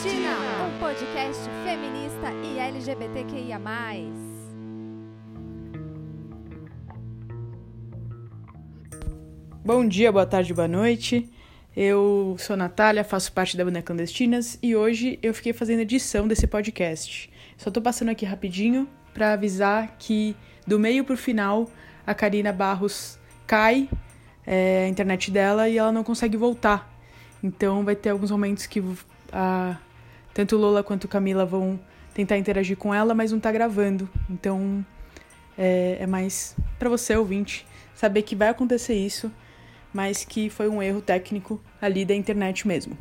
Clandestina, um podcast feminista e LGBTQIA. Bom dia, boa tarde, boa noite. Eu sou Natália, faço parte da banda Clandestinas e hoje eu fiquei fazendo edição desse podcast. Só tô passando aqui rapidinho para avisar que do meio pro final a Karina Barros cai é, a internet dela e ela não consegue voltar. Então vai ter alguns momentos que a, tanto Lola quanto Camila vão tentar interagir com ela, mas não tá gravando. Então é, é mais para você, ouvinte, saber que vai acontecer isso, mas que foi um erro técnico ali da internet mesmo.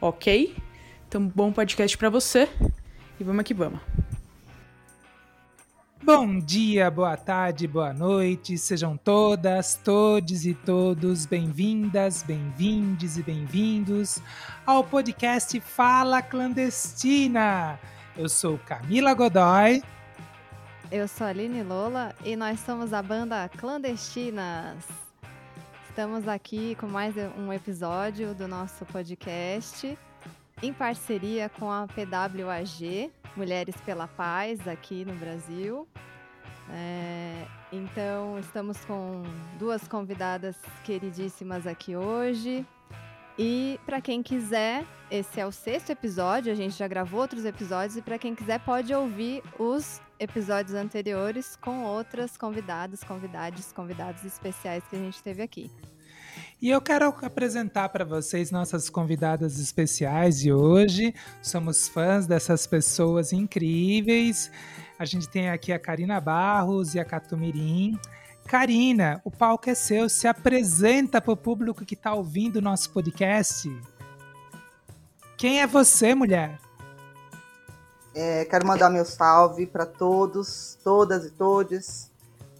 Ok? Então, bom podcast para você e vamos que vamos. Bom dia, boa tarde, boa noite, sejam todas, todes e todos bem-vindas, bem-vindes e bem-vindos ao podcast Fala Clandestina. Eu sou Camila Godoy. Eu sou Aline Lola e nós somos a banda Clandestinas. Estamos aqui com mais um episódio do nosso podcast em parceria com a PWAG, Mulheres pela Paz, aqui no Brasil. É, então, estamos com duas convidadas queridíssimas aqui hoje. E para quem quiser, esse é o sexto episódio, a gente já gravou outros episódios, e para quem quiser pode ouvir os episódios anteriores com outras convidadas, convidados, convidados especiais que a gente teve aqui. E eu quero apresentar para vocês nossas convidadas especiais de hoje. Somos fãs dessas pessoas incríveis. A gente tem aqui a Karina Barros e a Catumirim. Karina, o palco é seu. Se apresenta para o público que está ouvindo o nosso podcast. Quem é você, mulher? É, quero mandar meu salve para todos, todas e todos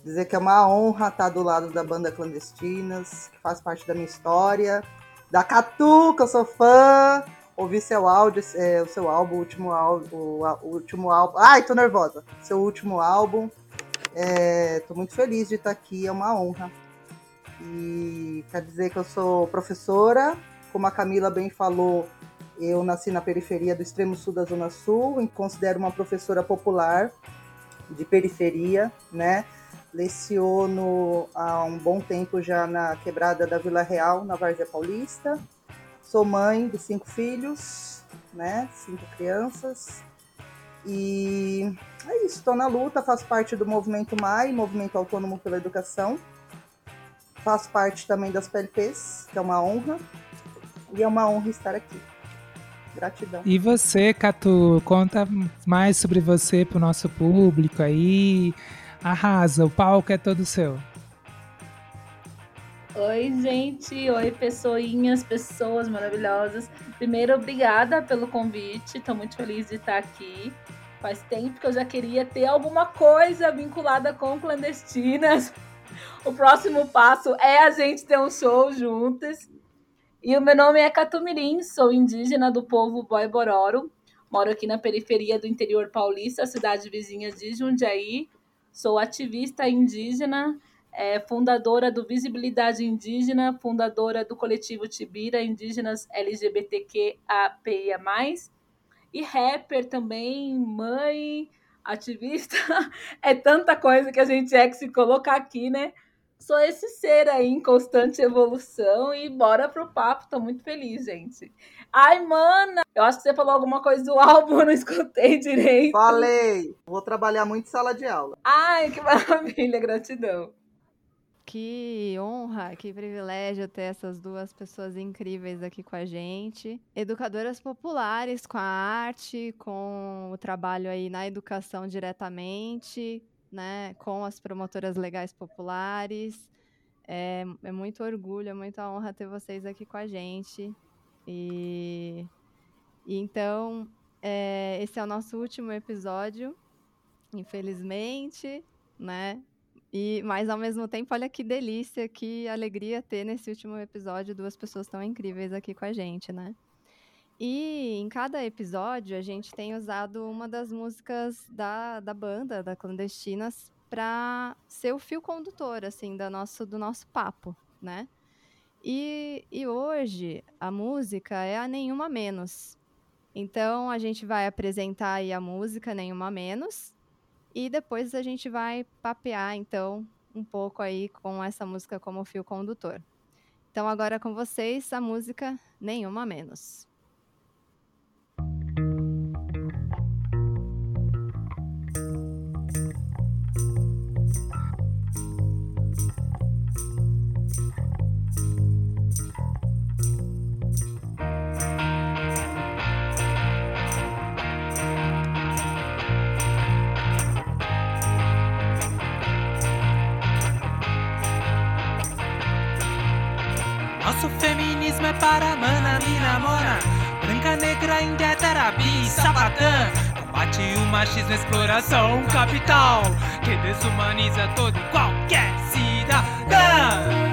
dizer que é uma honra estar do lado da banda Clandestinas, que faz parte da minha história, da Catu, que eu sou fã, ouvi seu áudio, é, o seu álbum, o último álbum, o, último álbum. Ai, tô nervosa. Seu último álbum. É, tô muito feliz de estar aqui, é uma honra. E quer dizer que eu sou professora, como a Camila bem falou, eu nasci na periferia do extremo sul da Zona Sul, e considero uma professora popular de periferia, né? Leciono há um bom tempo já na quebrada da Vila Real, na Várzea Paulista. Sou mãe de cinco filhos, né? Cinco crianças. E é isso, estou na luta, faço parte do Movimento MAI, Movimento Autônomo pela Educação. Faço parte também das PLPs, que é uma honra. E é uma honra estar aqui. Gratidão. E você, Catu, conta mais sobre você para o nosso público aí. Arrasa, o palco é todo seu. Oi, gente. Oi, pessoinhas, pessoas maravilhosas. Primeiro, obrigada pelo convite. Estou muito feliz de estar aqui. Faz tempo que eu já queria ter alguma coisa vinculada com clandestinas. O próximo passo é a gente ter um show juntas. E o meu nome é Catumirim, sou indígena do povo Boi-Bororo. Moro aqui na periferia do interior paulista, cidade vizinha de Jundiaí. Sou ativista indígena, é, fundadora do Visibilidade Indígena, fundadora do coletivo Tibira Indígenas LGBTQAPIA+, e rapper também, mãe, ativista. É tanta coisa que a gente é que se colocar aqui, né? Sou esse ser aí em constante evolução e bora pro papo, tô muito feliz, gente. Ai, mana, eu acho que você falou alguma coisa do álbum, eu não escutei direito. Falei, vou trabalhar muito em sala de aula. Ai, que maravilha, gratidão. Que honra, que privilégio ter essas duas pessoas incríveis aqui com a gente. Educadoras populares com a arte, com o trabalho aí na educação diretamente, né, com as promotoras legais populares. É, é muito orgulho, é muita honra ter vocês aqui com a gente. E, e então, é, esse é o nosso último episódio, infelizmente, né? E, mas ao mesmo tempo, olha que delícia, que alegria ter nesse último episódio duas pessoas tão incríveis aqui com a gente, né? E em cada episódio a gente tem usado uma das músicas da, da banda, da Clandestinas, para ser o fio condutor, assim, da nosso, do nosso papo, né? E, e hoje a música é a Nenhuma Menos, Então a gente vai apresentar aí a música Nenhuma Menos e depois a gente vai papear então um pouco aí com essa música como fio condutor. Então agora com vocês a música Nenhuma Menos. Para mana, mina, mona Branca, negra, índia, terabi, sapatã. Combate o machismo, exploração, capital. Que desumaniza todo e qualquer cidadã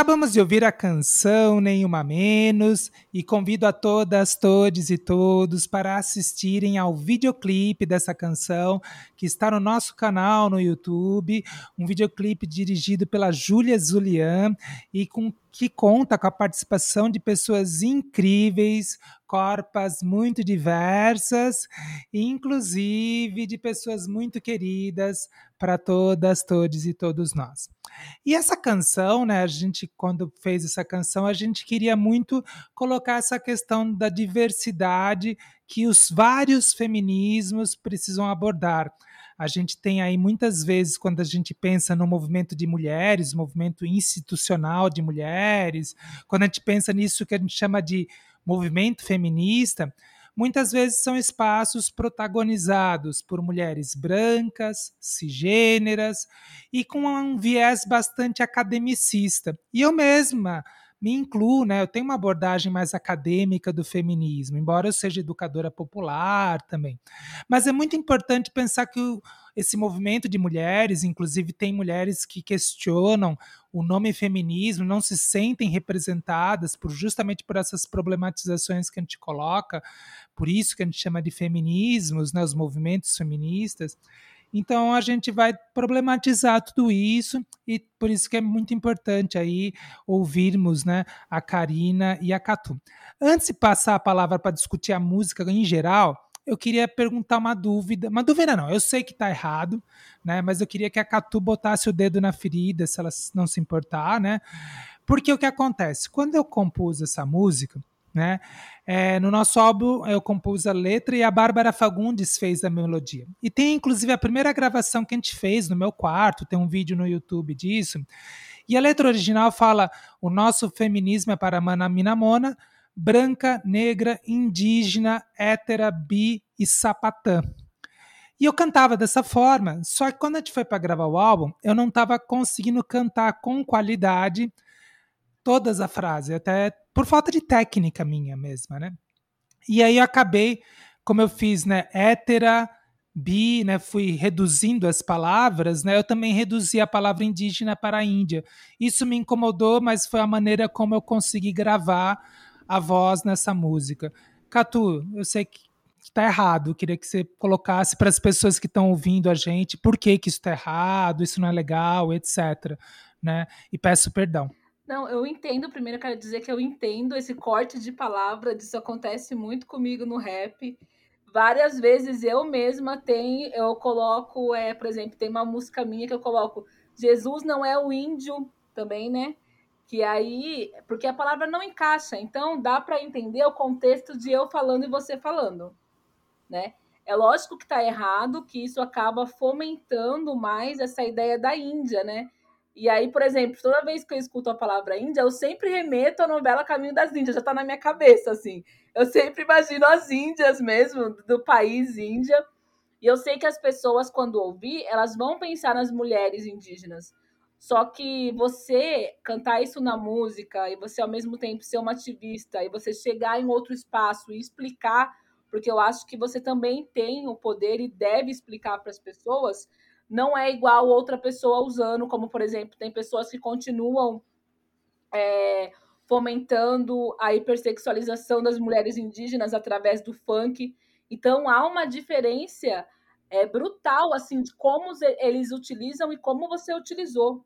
Acabamos de ouvir a canção Nenhuma Menos e convido a todas, todes e todos para assistirem ao videoclipe dessa canção que está no nosso canal no YouTube, um videoclipe dirigido pela Júlia Zulian e com que conta com a participação de pessoas incríveis, corpas muito diversas, inclusive de pessoas muito queridas para todas, todos e todos nós. E essa canção, né, a gente quando fez essa canção, a gente queria muito colocar essa questão da diversidade que os vários feminismos precisam abordar. A gente tem aí muitas vezes, quando a gente pensa no movimento de mulheres, movimento institucional de mulheres, quando a gente pensa nisso que a gente chama de movimento feminista, muitas vezes são espaços protagonizados por mulheres brancas, cisgêneras e com um viés bastante academicista. E eu mesma me incluo, né? Eu tenho uma abordagem mais acadêmica do feminismo, embora eu seja educadora popular também. Mas é muito importante pensar que o, esse movimento de mulheres, inclusive tem mulheres que questionam o nome feminismo, não se sentem representadas por justamente por essas problematizações que a gente coloca, por isso que a gente chama de feminismos, né, os movimentos feministas. Então a gente vai problematizar tudo isso e por isso que é muito importante aí ouvirmos, né, a Karina e a Catu. Antes de passar a palavra para discutir a música em geral, eu queria perguntar uma dúvida. Uma dúvida não, eu sei que está errado, né? Mas eu queria que a Catu botasse o dedo na ferida, se ela não se importar, né? Porque o que acontece? Quando eu compus essa música, né? É, no nosso álbum eu compus a letra e a Bárbara Fagundes fez a melodia. E tem inclusive a primeira gravação que a gente fez no meu quarto, tem um vídeo no YouTube disso. E a letra original fala: o nosso feminismo é para Mana Minamona, branca, negra, indígena, hétera, bi e sapatã. E eu cantava dessa forma, só que quando a gente foi para gravar o álbum, eu não estava conseguindo cantar com qualidade todas as frases, até por falta de técnica minha mesma, né? E aí eu acabei, como eu fiz, né, hétera, bi, né, fui reduzindo as palavras, né, eu também reduzi a palavra indígena para a Índia. Isso me incomodou, mas foi a maneira como eu consegui gravar a voz nessa música. Catu, eu sei que está errado, eu queria que você colocasse para as pessoas que estão ouvindo a gente por que, que isso está errado, isso não é legal, etc. Né? E peço perdão. Não, eu entendo. Primeiro, eu quero dizer que eu entendo esse corte de palavra. Isso acontece muito comigo no rap. Várias vezes eu mesma tenho, eu coloco, é, por exemplo, tem uma música minha que eu coloco Jesus não é o índio também, né? Que aí, porque a palavra não encaixa, então dá para entender o contexto de eu falando e você falando, né? É lógico que tá errado, que isso acaba fomentando mais essa ideia da Índia, né? E aí, por exemplo, toda vez que eu escuto a palavra Índia, eu sempre remeto à novela Caminho das Índias, já tá na minha cabeça, assim. Eu sempre imagino as Índias mesmo, do país Índia. E eu sei que as pessoas, quando ouvir, elas vão pensar nas mulheres indígenas. Só que você cantar isso na música e você, ao mesmo tempo, ser uma ativista e você chegar em outro espaço e explicar, porque eu acho que você também tem o poder e deve explicar para as pessoas não é igual outra pessoa usando, como por exemplo, tem pessoas que continuam é, fomentando a hipersexualização das mulheres indígenas através do funk. Então há uma diferença é, brutal assim de como eles utilizam e como você utilizou.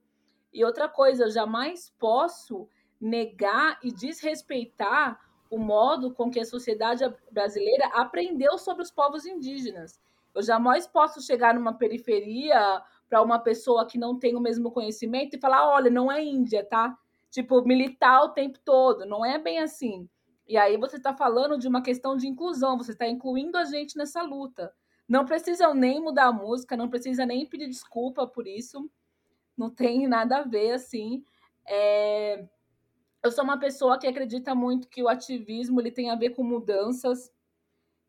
E outra coisa, eu jamais posso negar e desrespeitar o modo com que a sociedade brasileira aprendeu sobre os povos indígenas. Eu jamais posso chegar numa periferia para uma pessoa que não tem o mesmo conhecimento e falar: olha, não é Índia, tá? Tipo, militar o tempo todo. Não é bem assim. E aí você está falando de uma questão de inclusão, você está incluindo a gente nessa luta. Não precisam nem mudar a música, não precisa nem pedir desculpa por isso. Não tem nada a ver, assim. É... Eu sou uma pessoa que acredita muito que o ativismo ele tem a ver com mudanças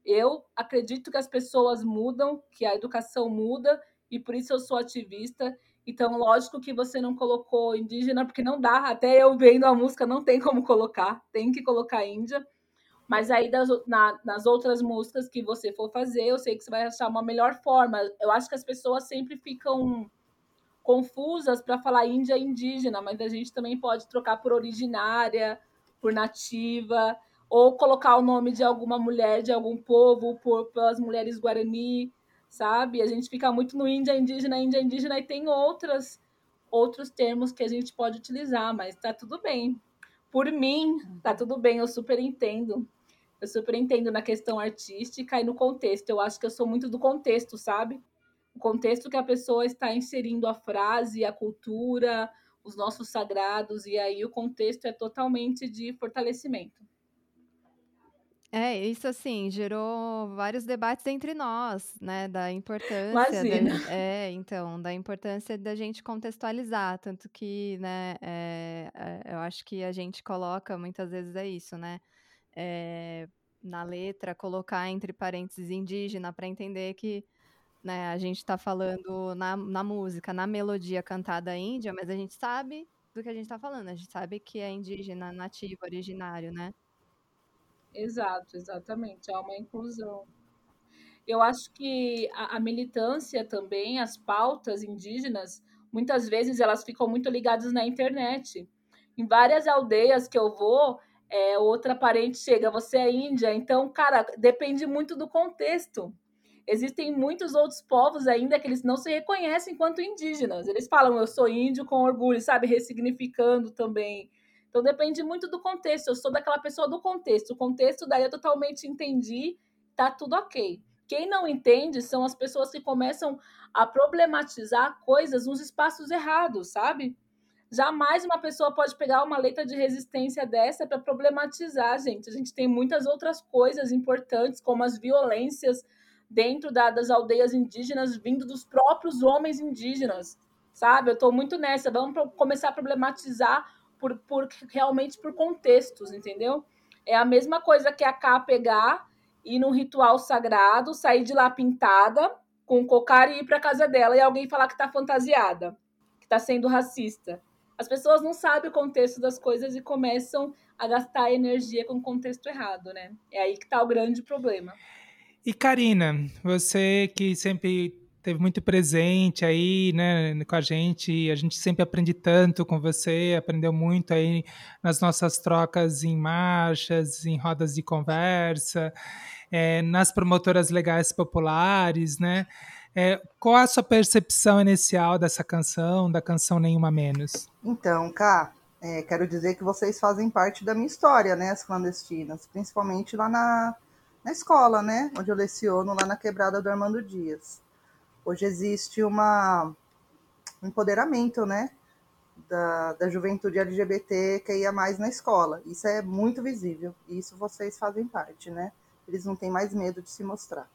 eu acredito que as pessoas mudam, que a educação muda, e por isso eu sou ativista. Então, lógico que você não colocou indígena, porque não dá. Até eu vendo a música, não tem como colocar, tem que colocar índia. Mas aí, das, na, nas outras músicas que você for fazer, eu sei que você vai achar uma melhor forma. Eu acho que as pessoas sempre ficam confusas para falar índia e indígena, mas a gente também pode trocar por originária, por nativa ou colocar o nome de alguma mulher de algum povo por pelas mulheres guarani, sabe? A gente fica muito no Índia indígena, Índia indígena e tem outras outros termos que a gente pode utilizar, mas tá tudo bem. Por mim, tá tudo bem, eu super entendo. Eu super entendo na questão artística e no contexto. Eu acho que eu sou muito do contexto, sabe? O contexto que a pessoa está inserindo a frase, a cultura, os nossos sagrados, e aí o contexto é totalmente de fortalecimento. É, isso assim, gerou vários debates entre nós, né, da importância, da, é, então, da importância da gente contextualizar, tanto que, né, é, eu acho que a gente coloca muitas vezes é isso, né, é, na letra, colocar entre parênteses indígena para entender que, né, a gente está falando na, na música, na melodia cantada índia, mas a gente sabe do que a gente está falando, a gente sabe que é indígena, nativo, originário, né? Exato, exatamente. Há uma inclusão. Eu acho que a, a militância também, as pautas indígenas, muitas vezes elas ficam muito ligadas na internet. Em várias aldeias que eu vou, é, outra parente chega, você é índia, então, cara, depende muito do contexto. existem muitos outros povos ainda que eles não se reconhecem enquanto indígenas. Eles falam, eu sou índio com orgulho, sabe? Ressignificando também. Então depende muito do contexto. Eu sou daquela pessoa do contexto. O contexto daí eu totalmente entendi, tá tudo ok. Quem não entende são as pessoas que começam a problematizar coisas nos espaços errados, sabe? Jamais uma pessoa pode pegar uma letra de resistência dessa para problematizar, gente. A gente tem muitas outras coisas importantes, como as violências dentro da- das aldeias indígenas, vindo dos próprios homens indígenas, sabe? Eu estou muito nessa. Vamos começar a problematizar por, por realmente por contextos, entendeu? É a mesma coisa que a K pegar ir num ritual sagrado, sair de lá pintada, com cocar e ir para casa dela e alguém falar que tá fantasiada, que tá sendo racista. As pessoas não sabem o contexto das coisas e começam a gastar energia com o contexto errado, né? É aí que tá o grande problema. E Karina, você que sempre teve muito presente aí, né, com a gente, a gente sempre aprende tanto com você, aprendeu muito aí nas nossas trocas em marchas, em rodas de conversa, eh, nas promotoras legais populares, né? Eh, qual a sua percepção inicial dessa canção, da canção Nenhuma Menos? Então, Cá, é, quero dizer que vocês fazem parte da minha história, né, as clandestinas, principalmente lá na, na escola, né, onde eu leciono lá na quebrada do Armando Dias. Hoje existe uma, um empoderamento, né, da, da juventude LGBT que ia mais na escola. Isso é muito visível, isso vocês fazem parte, né? Eles não têm mais medo de se mostrar.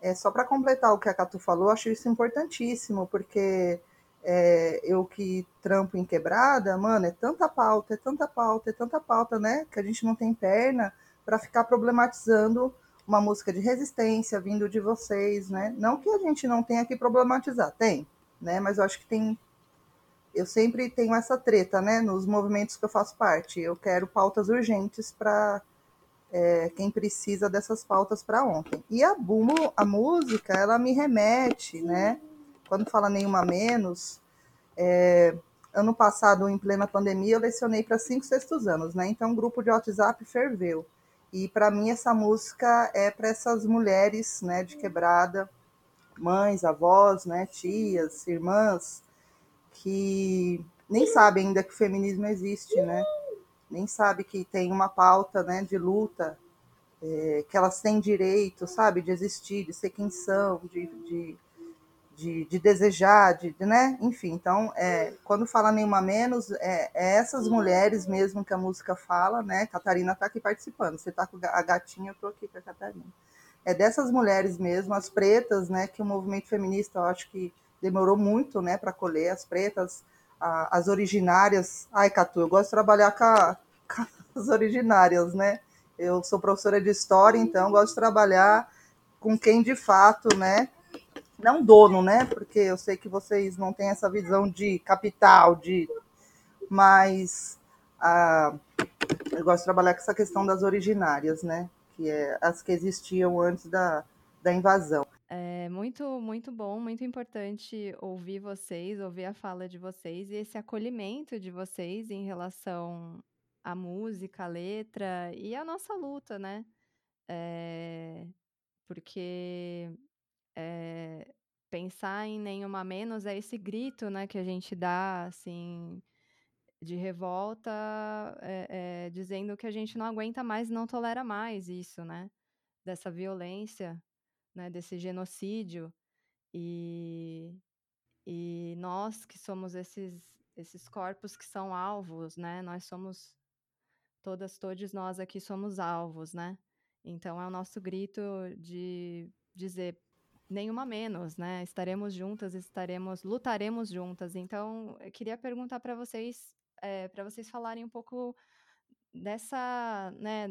É, só para completar o que a Catu falou, acho isso importantíssimo, porque é, eu que trampo em quebrada, mano, é tanta pauta, é tanta pauta, é tanta pauta, né? Que a gente não tem perna para ficar problematizando uma música de resistência vindo de vocês, né? Não que a gente não tenha que problematizar, tem, né? Mas eu acho que tem. Eu sempre tenho essa treta, né? Nos movimentos que eu faço parte. Eu quero pautas urgentes para é, quem precisa dessas pautas para ontem. E a, bu- a música, ela me remete, né? Quando fala nenhuma menos, é, ano passado, em plena pandemia, eu lecionei para cinco sextos anos, né? Então, o grupo de WhatsApp ferveu. E para mim, essa música é para essas mulheres, né, de quebrada, mães, avós, né, tias, irmãs, que nem sabem ainda que o feminismo existe, né? Nem sabe que tem uma pauta, né, de luta, é, que elas têm direito, sabe, de existir, de ser quem são, de, de, de, de desejar, de, né? Enfim, então, é, quando fala nenhuma menos, é, é essas mulheres mesmo que a música fala, né? Catarina está aqui participando. Você está com a gatinha, eu estou aqui com a Catarina. É dessas mulheres mesmo, as pretas, né? Que o movimento feminista, eu acho que demorou muito, né, para colher as pretas, a- as originárias. Ai, Catu, eu gosto de trabalhar com, a- com as originárias, né? Eu sou professora de história, então gosto de trabalhar com quem de fato, né? Não dono, né? Porque eu sei que vocês não têm essa visão de capital, de mas ah, eu gosto de trabalhar com essa questão das originárias, né? Que é as que existiam antes da, da invasão. É muito, muito bom, muito importante ouvir vocês, ouvir a fala de vocês e esse acolhimento de vocês em relação à música, à letra e à nossa luta, né? É, porque é, pensar em nenhuma menos é esse grito, né, que a gente dá, assim, de revolta, é, é, dizendo que a gente não aguenta mais, não tolera mais isso, né? Dessa violência, né? Desse genocídio. E, e nós que somos esses, esses corpos que são alvos, né? Nós somos, todas, todos nós aqui somos alvos, né? Então é o nosso grito de dizer nenhuma menos, né? Estaremos juntas, estaremos, lutaremos juntas. Então, eu queria perguntar para vocês, para vocês falarem um pouco dessa, né,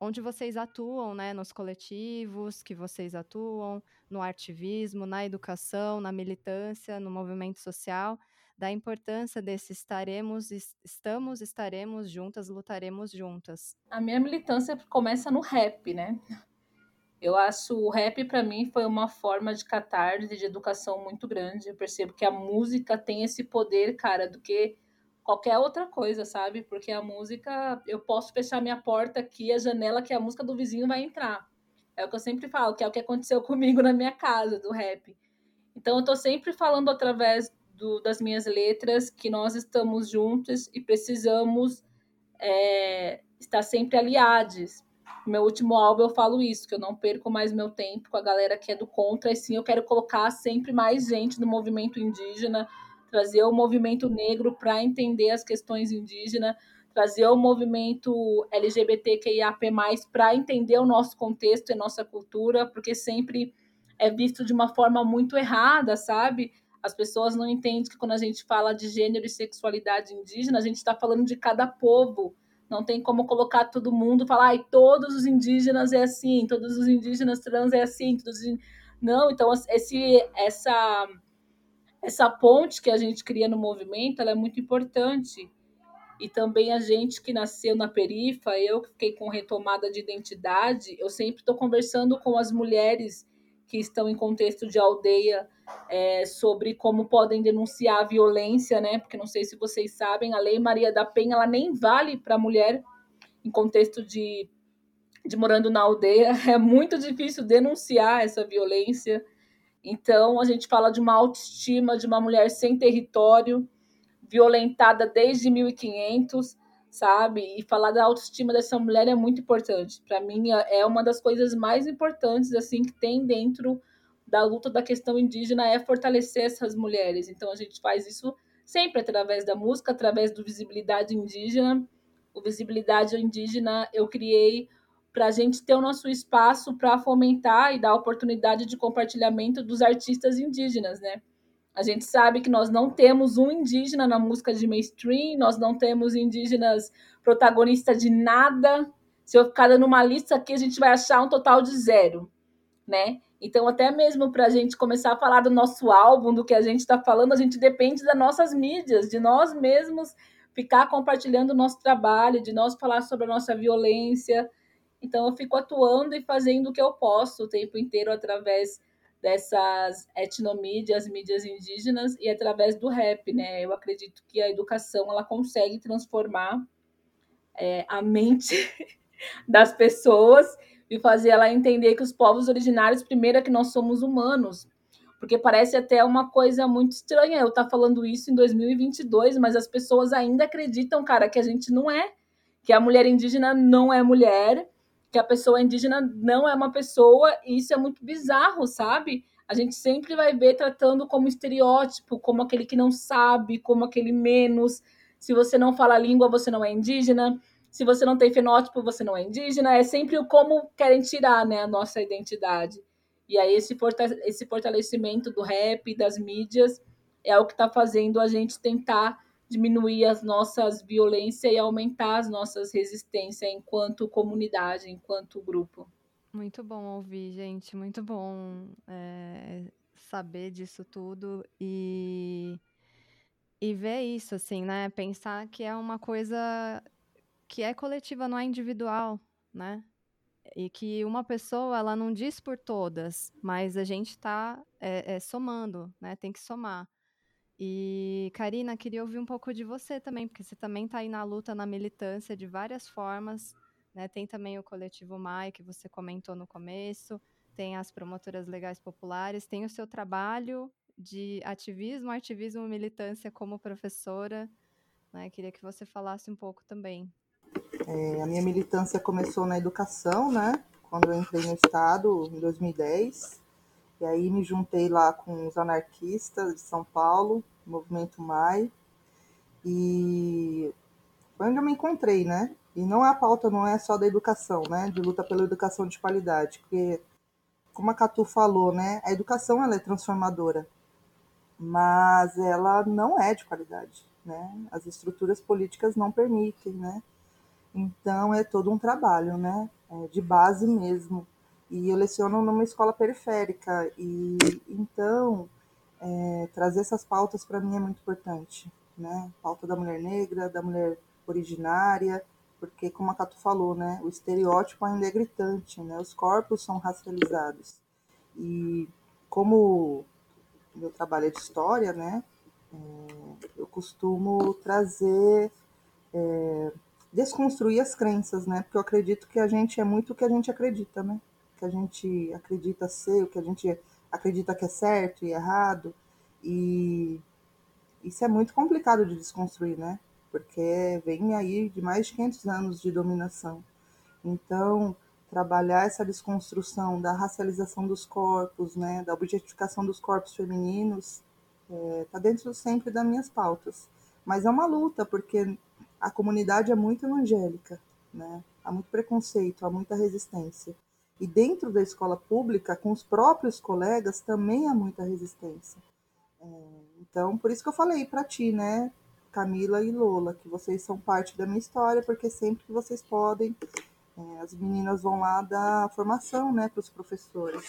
onde vocês atuam, né, nos coletivos que vocês atuam, no ativismo, na educação, na militância, no movimento social, da importância desse estaremos, es- estamos, estaremos juntas, lutaremos juntas. A minha militância começa no rap, né? Eu acho o rap para mim foi uma forma de catarse, de educação muito grande. Eu percebo que a música tem esse poder, cara, do que qualquer outra coisa, sabe? Porque a música, eu posso fechar minha porta aqui, a janela que a música do vizinho vai entrar. É o que eu sempre falo, que é o que aconteceu comigo na minha casa, do rap. Então, eu tô sempre falando através do, das minhas letras que nós estamos juntos e precisamos é, estar sempre aliados. Meu último álbum eu falo isso, que eu não perco mais meu tempo com a galera que é do contra, e sim eu quero colocar sempre mais gente do movimento indígena, trazer o movimento negro para entender as questões indígenas, trazer o movimento LGBTQIAP+, para entender o nosso contexto e nossa cultura, porque sempre é visto de uma forma muito errada, sabe? As pessoas não entendem que quando a gente fala de gênero e sexualidade indígena, a gente está falando de cada povo. Não tem como colocar todo mundo, falar, ai, todos os indígenas é assim, todos os indígenas trans é assim, todos os... não. Então esse, essa, essa ponte que a gente cria no movimento, ela é muito importante. E também a gente que nasceu na perifa, eu que fiquei com retomada de identidade, eu sempre estou conversando com as mulheres que estão em contexto de aldeia é, sobre como podem denunciar a violência, né? Porque não sei se vocês sabem, a Lei Maria da Penha ela nem vale para mulher em contexto de, de morando na aldeia. É muito difícil denunciar essa violência. Então, a gente fala de uma autoestima de uma mulher sem território, violentada desde 1500, sabe? E falar da autoestima dessa mulher é muito importante. Para mim, é uma das coisas mais importantes assim que tem dentro da luta da questão indígena é fortalecer essas mulheres. Então, a gente faz isso sempre através da música, através do visibilidade indígena. O visibilidade indígena eu criei para a gente ter o nosso espaço para fomentar e dar oportunidade de compartilhamento dos artistas indígenas, né? A gente sabe que nós não temos um indígena na música de mainstream, nós não temos indígenas protagonistas de nada. Se eu ficar dando uma lista aqui, a gente vai achar um total de zero, né? Então, até mesmo para a gente começar a falar do nosso álbum, do que a gente está falando, a gente depende das nossas mídias, de nós mesmos ficar compartilhando o nosso trabalho, de nós falar sobre a nossa violência. Então, eu fico atuando e fazendo o que eu posso o tempo inteiro através dessas etnomídias, mídias indígenas e através do rap, né? Eu acredito que a educação ela consegue transformar é, a mente das pessoas e fazer ela entender que os povos originários, primeiro, é que nós somos humanos. Porque parece até uma coisa muito estranha eu estar tá falando isso em 2022, mas as pessoas ainda acreditam, cara, que a gente não é. Que a mulher indígena não é mulher, que a pessoa indígena não é uma pessoa, e isso é muito bizarro, sabe? A gente sempre vai ver tratando como estereótipo, como aquele que não sabe, como aquele menos. Se você não fala a língua, você não é indígena se você não tem fenótipo, você não é indígena. É sempre o como querem tirar né, a nossa identidade. E aí esse, esse fortalecimento do rap, das mídias, é o que está fazendo a gente tentar diminuir as nossas violências e aumentar as nossas resistências enquanto comunidade, enquanto grupo. Muito bom ouvir, gente. Muito bom é, saber disso tudo e, e ver isso, assim, né? Pensar que é uma coisa que é coletiva, não é individual, né? E que uma pessoa, ela não diz por todas, mas a gente está é, é, somando, né? Tem que somar. E, Karina, queria ouvir um pouco de você também, porque você também está aí na luta, na militância de várias formas, né? Tem também o Coletivo MAI, que você comentou no começo, tem as promotoras legais populares, tem o seu trabalho de ativismo, ativismo, militância como professora, né? Queria que você falasse um pouco também. É, a minha militância começou na educação, né? Quando eu entrei no Estado, em 2010. E aí me juntei lá com os anarquistas de São Paulo, Movimento MAI. E foi onde eu me encontrei, né? E não a pauta não é só da educação, né? De luta pela educação de qualidade. Porque, como a Catu falou, né? A educação ela é transformadora. Mas ela não é de qualidade, né? As estruturas políticas não permitem, né? Então é todo um trabalho, né? É de base mesmo. E eu leciono numa escola periférica e então é, trazer essas pautas para mim é muito importante, né? Pauta da mulher negra, da mulher originária, porque como a Cato falou, né? O estereótipo ainda é gritante, né? Os corpos são racializados e como meu trabalho é de história, né? É, eu costumo trazer é, desconstruir as crenças, né? Porque eu acredito que a gente é muito o que a gente acredita, né? Que a gente acredita ser, o que a gente acredita que é certo e errado. E isso é muito complicado de desconstruir, né? Porque vem aí de mais de 500 anos de dominação. Então, trabalhar essa desconstrução da racialização dos corpos, né, da objetificação dos corpos femininos, está dentro sempre das minhas pautas. Mas é uma luta, porque a comunidade é muito evangélica, né? há muito preconceito, há muita resistência. E dentro da escola pública, com os próprios colegas, também há muita resistência. É, então, por isso que eu falei para ti, né, Camila e Lola, que vocês são parte da minha história, porque sempre que vocês podem, é, as meninas vão lá dar formação, né, para os professores.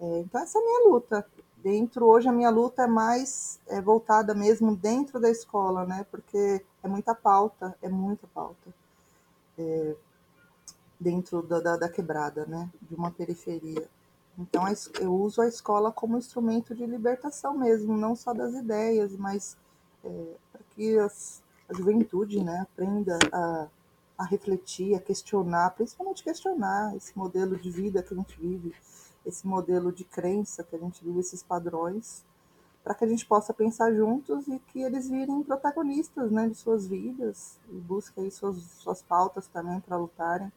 É, então, essa é a minha luta. Dentro, hoje, a minha luta é mais é, voltada mesmo dentro da escola, né, porque é muita pauta, é muita pauta. É, dentro da, da, da quebrada, né, de uma periferia. Então, eu uso a escola como instrumento de libertação mesmo, não só das ideias, mas é, para que as, a juventude né, aprenda a, a refletir, a questionar, principalmente questionar esse modelo de vida que a gente vive, esse modelo de crença que a gente vive, esses padrões, para que a gente possa pensar juntos e que eles virem protagonistas né, de suas vidas e busquem suas, suas pautas também para lutarem.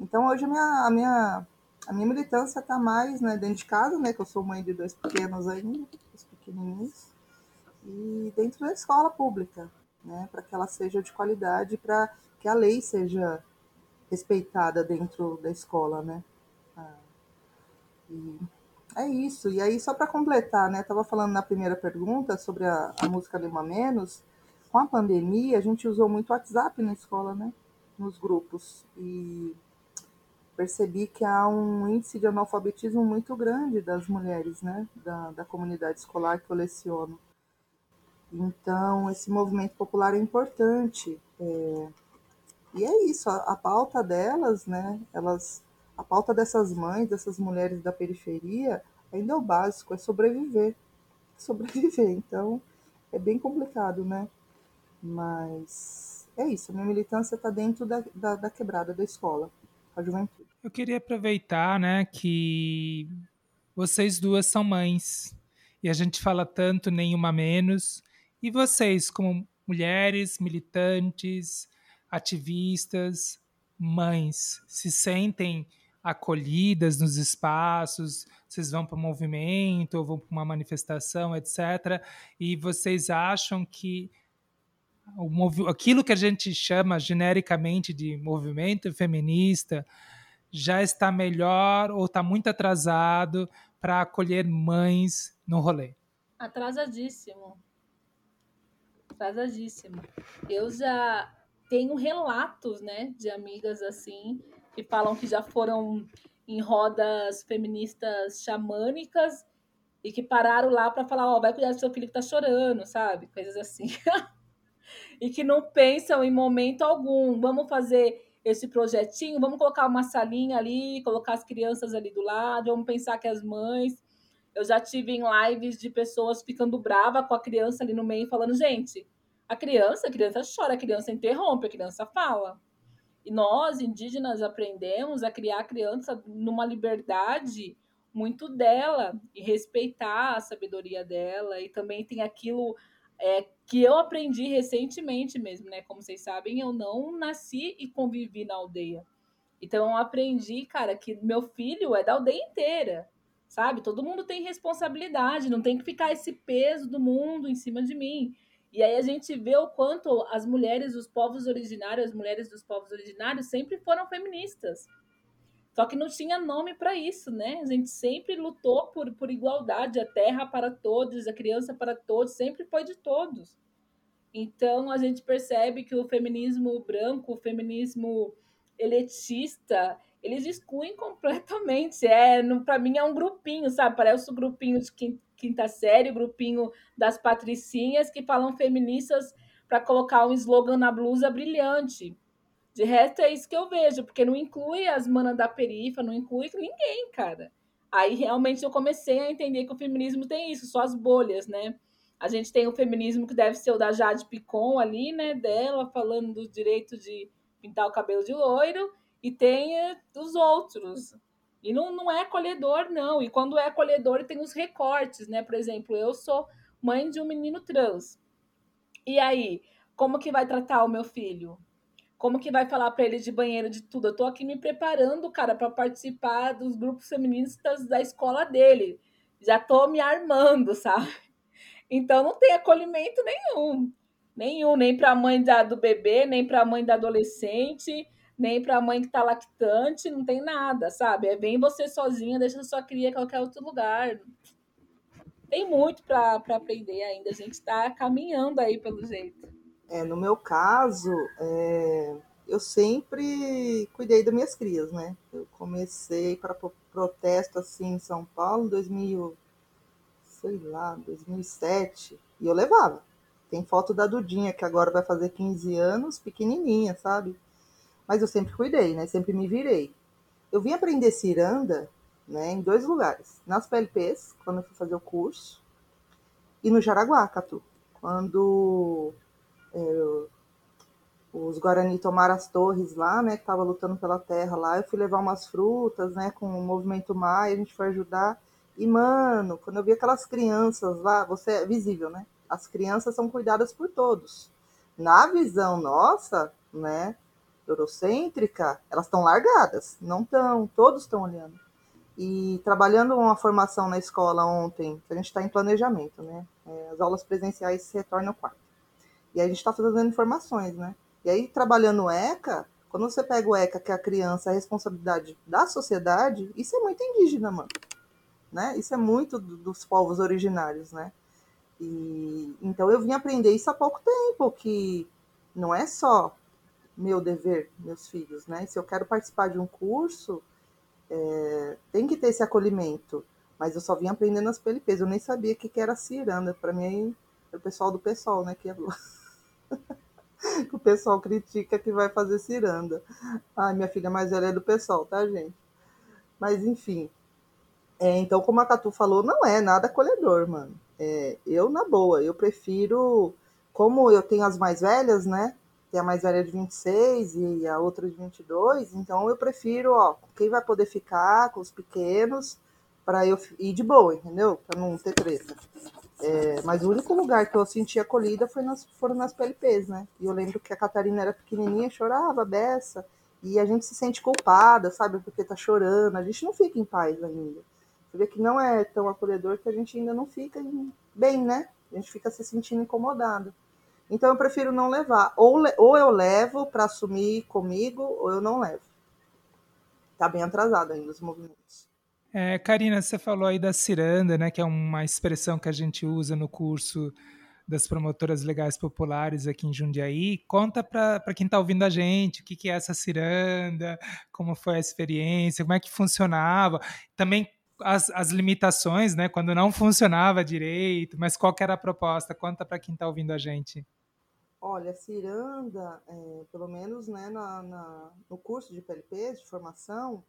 Então hoje a minha, a minha, a minha militância está mais né, dentro de casa, né, que eu sou mãe de dois pequenos ainda, dois pequenininhos, e dentro da escola pública, né, para que ela seja de qualidade, para que a lei seja respeitada dentro da escola, né. Ah, e é isso. E aí, só para completar, né, estava falando na primeira pergunta sobre a, a música Lima Menos, com a pandemia a gente usou muito WhatsApp na escola, né, nos grupos, e percebi que há um índice de analfabetismo muito grande das mulheres, né, da, da comunidade escolar que eu leciono. Então, esse movimento popular é importante. é, e é isso, a, a pauta delas, né, elas, a pauta dessas mães, dessas mulheres da periferia, ainda é o básico, é sobreviver. Sobreviver, então, é bem complicado, né? Mas é isso, a minha militância está dentro da, da, da quebrada da escola, a juventude. Eu queria aproveitar, né, que vocês duas são mães e a gente fala tanto nenhuma menos. E vocês, como mulheres militantes, ativistas, mães, se sentem acolhidas nos espaços? Vocês vão para um movimento ou vão para uma manifestação, etc. E vocês acham que o aquilo que a gente chama genericamente de movimento feminista já está melhor ou está muito atrasado para acolher mães no rolê? Atrasadíssimo. Atrasadíssimo. Eu já tenho relatos, né, de amigas assim, que falam que já foram em rodas feministas xamânicas e que pararam lá para falar, ó, vai cuidar do seu filho que tá chorando, sabe? Coisas assim. e que não pensam em momento algum, vamos fazer esse projetinho, vamos colocar uma salinha ali, colocar as crianças ali do lado, vamos pensar que as mães eu já tive em lives de pessoas ficando brava com a criança ali no meio, falando, gente, a criança, a criança chora, a criança interrompe, a criança fala. E nós, indígenas, aprendemos a criar a criança numa liberdade muito dela e respeitar a sabedoria dela. E também tem aquilo é, que eu aprendi recentemente mesmo, né? Como vocês sabem, eu não nasci e convivi na aldeia. Então eu aprendi, cara, que meu filho é da aldeia inteira sabe? Todo mundo tem responsabilidade, não tem que ficar esse peso do mundo em cima de mim. E aí a gente vê o quanto as mulheres dos povos originários, as mulheres dos povos originários sempre foram feministas. Só que não tinha nome para isso, né? A gente sempre lutou por, por igualdade, a terra para todos, a criança para todos, sempre foi de todos. Então a gente percebe que o feminismo branco, o feminismo elitista, eles excluem completamente. É, para mim é um grupinho, sabe? Parece o grupinho de quin- quinta série, o grupinho das patricinhas que falam feministas para colocar um slogan na blusa brilhante. De resto é isso que eu vejo, porque não inclui as manas da perifa, não inclui ninguém, cara. Aí realmente eu comecei a entender que o feminismo tem isso, só as bolhas, né? A gente tem o feminismo que deve ser o da Jade Picon ali, né? Dela falando do direito de pintar o cabelo de loiro, e tem eh, os outros. E não, não é acolhedor, não. E quando é acolhedor, tem os recortes, né? Por exemplo, eu sou mãe de um menino trans. E aí, como que vai tratar o meu filho? Como que vai falar para ele de banheiro, de tudo? Eu tô aqui me preparando, cara, para participar dos grupos feministas da escola dele. Já tô me armando, sabe? Então não tem acolhimento nenhum. Nenhum, nem para a mãe da, do bebê, nem para a mãe da adolescente, nem para a mãe que tá lactante, não tem nada, sabe? É vem você sozinha, deixa sua cria em qualquer outro lugar. Tem muito para aprender ainda. A gente está caminhando aí pelo jeito. É, no meu caso, é, eu sempre cuidei das minhas crias, né? Eu comecei para protesto assim em São Paulo em 2000, sei lá, 2007, e eu levava. Tem foto da Dudinha, que agora vai fazer 15 anos, pequenininha, sabe? Mas eu sempre cuidei, né? Sempre me virei. Eu vim aprender ciranda, né, em dois lugares. Nas PLPs, quando eu fui fazer o curso, e no Jaraguá, Catu. Quando é, os Guarani tomaram as torres lá, né, que estava lutando pela terra lá, eu fui levar umas frutas, né, com o movimento Maia, a gente foi ajudar. E, mano, quando eu vi aquelas crianças lá, você é visível, né? As crianças são cuidadas por todos. Na visão nossa, né, eurocêntrica, elas estão largadas, não estão, todos estão olhando. E trabalhando uma formação na escola ontem, que a gente está em planejamento, né? É, as aulas presenciais se retornam quarto. E aí a gente está fazendo informações, né? E aí, trabalhando o ECA, quando você pega o ECA, que é a criança, a responsabilidade da sociedade, isso é muito indígena, mano. Né? Isso é muito do- dos povos originários, né? E, então eu vim aprender isso há pouco tempo, que não é só meu dever, meus filhos, né? Se eu quero participar de um curso, é, tem que ter esse acolhimento. Mas eu só vim aprendendo as PLPs, eu nem sabia o que, que era ciranda. Para mim, é o pessoal do pessoal, né? Que, é... que o pessoal critica que vai fazer ciranda. Ai, minha filha mais velha é do pessoal, tá, gente? Mas enfim. É, então, como a Tatu falou, não é nada acolhedor, mano. É, eu, na boa, eu prefiro. Como eu tenho as mais velhas, né? Tem a mais velha de 26 e a outra de 22, então eu prefiro, ó, quem vai poder ficar com os pequenos, para eu ir de boa, entendeu? Para não ter treta. É, mas o único lugar que eu senti acolhida foi nas, foram nas PLPs, né? E eu lembro que a Catarina era pequenininha, chorava, beça, e a gente se sente culpada, sabe? Porque tá chorando, a gente não fica em paz ainda. Você vê que não é tão acolhedor que a gente ainda não fica em- bem, né? A gente fica se sentindo incomodado. Então eu prefiro não levar. Ou, ou eu levo para assumir comigo, ou eu não levo. Tá bem atrasado ainda os movimentos. É, Karina, você falou aí da ciranda, né, que é uma expressão que a gente usa no curso das promotoras legais populares aqui em Jundiaí. Conta para quem está ouvindo a gente o que, que é essa ciranda, como foi a experiência, como é que funcionava, também as, as limitações, né, quando não funcionava direito, mas qual era a proposta? Conta para quem está ouvindo a gente. Olha, a ciranda, é, pelo menos né, na, na- no curso de PLPs, de formação,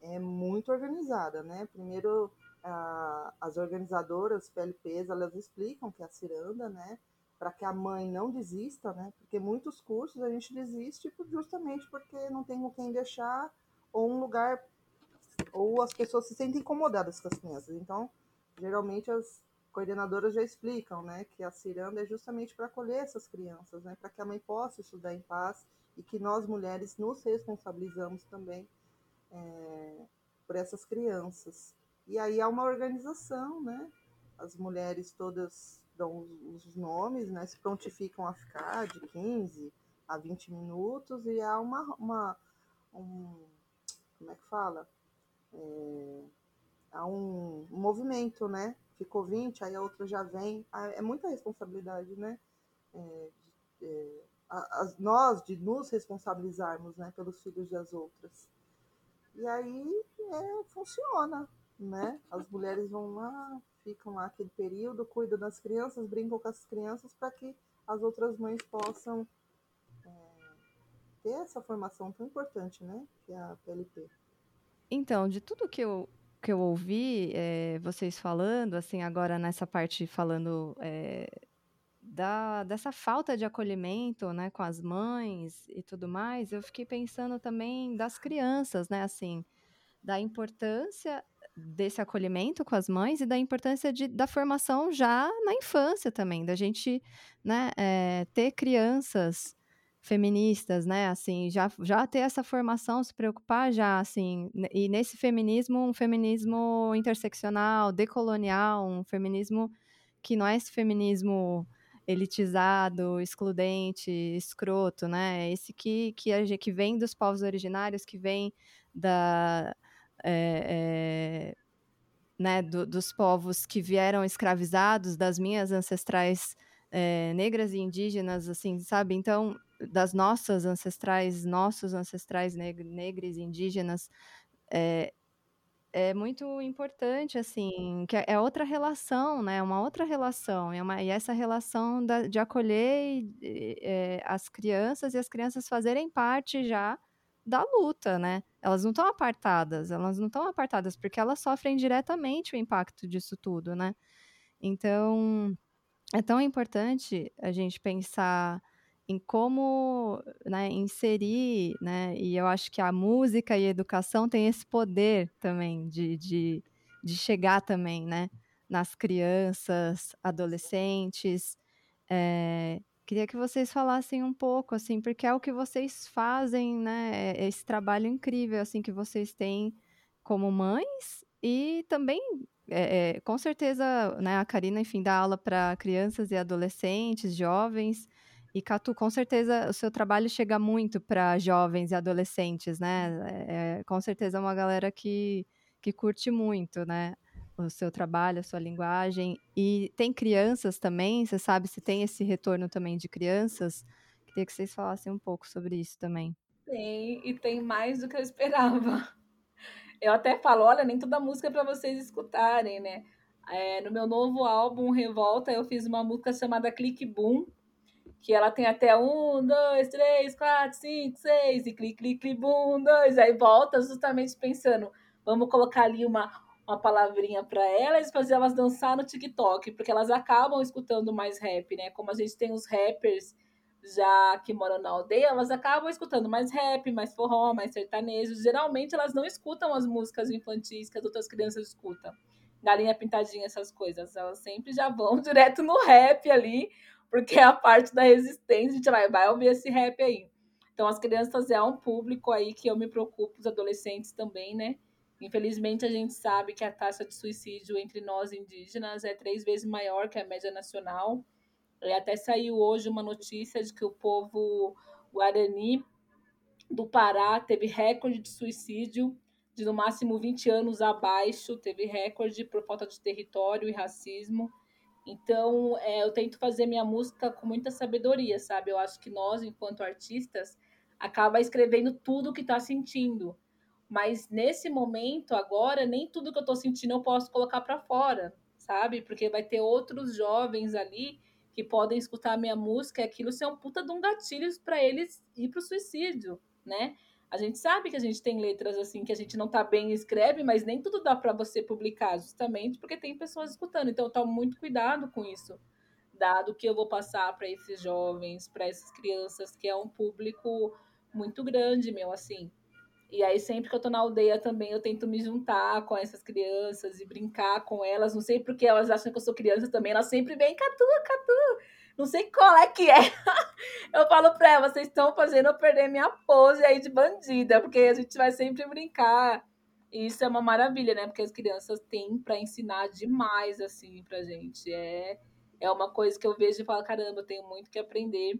é muito organizada, né? Primeiro, a- as organizadoras PLPs, elas explicam que é a ciranda, né? Para que a mãe não desista, né? Porque muitos cursos a gente desiste justamente porque não tem com quem deixar ou um lugar ou as pessoas se sentem incomodadas com as crianças. Então, geralmente as coordenadoras já explicam, né, que a ciranda é justamente para acolher essas crianças, né, para que a mãe possa estudar em paz e que nós mulheres nos responsabilizamos também é, por essas crianças. E aí há uma organização, né? As mulheres todas dão os os nomes, né? Se prontificam a ficar de 15 a 20 minutos e há uma, uma um, como é que fala? É, há um, movimento, né? Ficou 20, aí a outra já vem. Ah, É muita responsabilidade, né? É, é, a- as- nós de nos responsabilizarmos, né, pelos filhos das outras. E aí é, funciona, né? As mulheres vão lá, ficam lá aquele período, cuidam das crianças, brincam com as crianças para que as outras mães possam é, ter essa formação tão importante, né? Que é a PLP. Então, de tudo que eu, que eu ouvi eh, vocês falando, assim, agora nessa parte falando eh, da, dessa falta de acolhimento, né, com as mães e tudo mais, eu fiquei pensando também das crianças, né, assim, da importância desse acolhimento com as mães e da importância de, da formação já na infância também, da gente né, eh, ter crianças feministas, né, assim, já, já ter essa formação, se preocupar já, assim, e nesse feminismo, um feminismo interseccional, decolonial, um feminismo que não é esse feminismo elitizado, excludente, escroto, né, esse que, que, que vem dos povos originários, que vem da... eh, eh, né, do- dos povos que vieram escravizados, das minhas ancestrais eh, negras e indígenas, assim, sabe? Então, das nossas ancestrais, nossos ancestrais neg negros e indígenas, é, é muito importante, assim, que é é outra relação, né? Uma outra relação, é uma, e essa relação da- de acolher eh, as crianças e as crianças fazerem parte já da luta, né? Elas não estão apartadas, elas não estão apartadas porque elas sofrem diretamente o impacto disso tudo, né? Então, é tão importante a gente pensar em como né, inserir, né? E eu acho que a música e a educação têm esse poder também de, de, de chegar também, né? Nas crianças, adolescentes. É, queria que vocês falassem um pouco, assim, porque é o que vocês fazem, né? é Esse trabalho incrível, assim, que vocês têm como mães e também é, é, com certeza, né, a Karina, enfim, dá aula para crianças e adolescentes, jovens. E, Catu, com certeza o seu trabalho chega muito para jovens e adolescentes, né? É, é, com certeza é uma galera que, que curte muito, né? O seu trabalho, a sua linguagem. E tem crianças também, você sabe se tem esse retorno também de crianças? Queria que vocês falassem um pouco sobre isso também. Tem, e tem mais do que eu esperava. Eu até falo, olha, nem toda música é para vocês escutarem, né? É, no meu novo álbum, Revolta, eu fiz uma música chamada Clique Boom, que ela tem até um, dois, três, quatro, cinco, seis, e clique, clique, clique, boom, dois, aí volta justamente pensando, vamos colocar ali uma, uma palavrinha para elas fazer elas dançar no TikTok, porque elas acabam escutando mais rap, né? Como a gente tem os rappers já que moram na aldeia, elas acabam escutando mais rap, mais forró, mais sertanejo. Geralmente elas não escutam as músicas infantis que as outras crianças escutam. Galinha pintadinha, essas coisas. Elas sempre já vão direto no rap ali, porque é a parte da resistência. A gente vai, vai ouvir esse rap aí. Então, as crianças é um público aí que eu me preocupo, os adolescentes também, né? Infelizmente, a gente sabe que a taxa de suicídio entre nós indígenas é três vezes maior que a média nacional. E até saiu hoje uma notícia de que o povo Guarani do Pará teve recorde de suicídio de no máximo 20 anos abaixo, teve recorde por falta de território e racismo. Então, é, eu tento fazer minha música com muita sabedoria, sabe? Eu acho que nós, enquanto artistas, acaba escrevendo tudo o que está sentindo. Mas nesse momento, agora, nem tudo que eu estou sentindo eu posso colocar para fora, sabe? Porque vai ter outros jovens ali que podem escutar a minha música e aquilo ser um puta de um gatilho para eles ir pro suicídio, né? A gente sabe que a gente tem letras assim que a gente não tá bem escreve, mas nem tudo dá para você publicar, justamente porque tem pessoas escutando. Então, eu tomo muito cuidado com isso, dado que eu vou passar para esses jovens, para essas crianças, que é um público muito grande, meu, assim. E aí, sempre que eu tô na aldeia também, eu tento me juntar com essas crianças e brincar com elas. Não sei porque elas acham que eu sou criança também. Elas sempre vêm, Catu, Catu. Não sei qual é que é. Eu falo pra elas, vocês estão fazendo eu perder minha pose aí de bandida, porque a gente vai sempre brincar. E isso é uma maravilha, né? Porque as crianças têm para ensinar demais, assim, pra gente. É, é uma coisa que eu vejo e falo, caramba, eu tenho muito que aprender.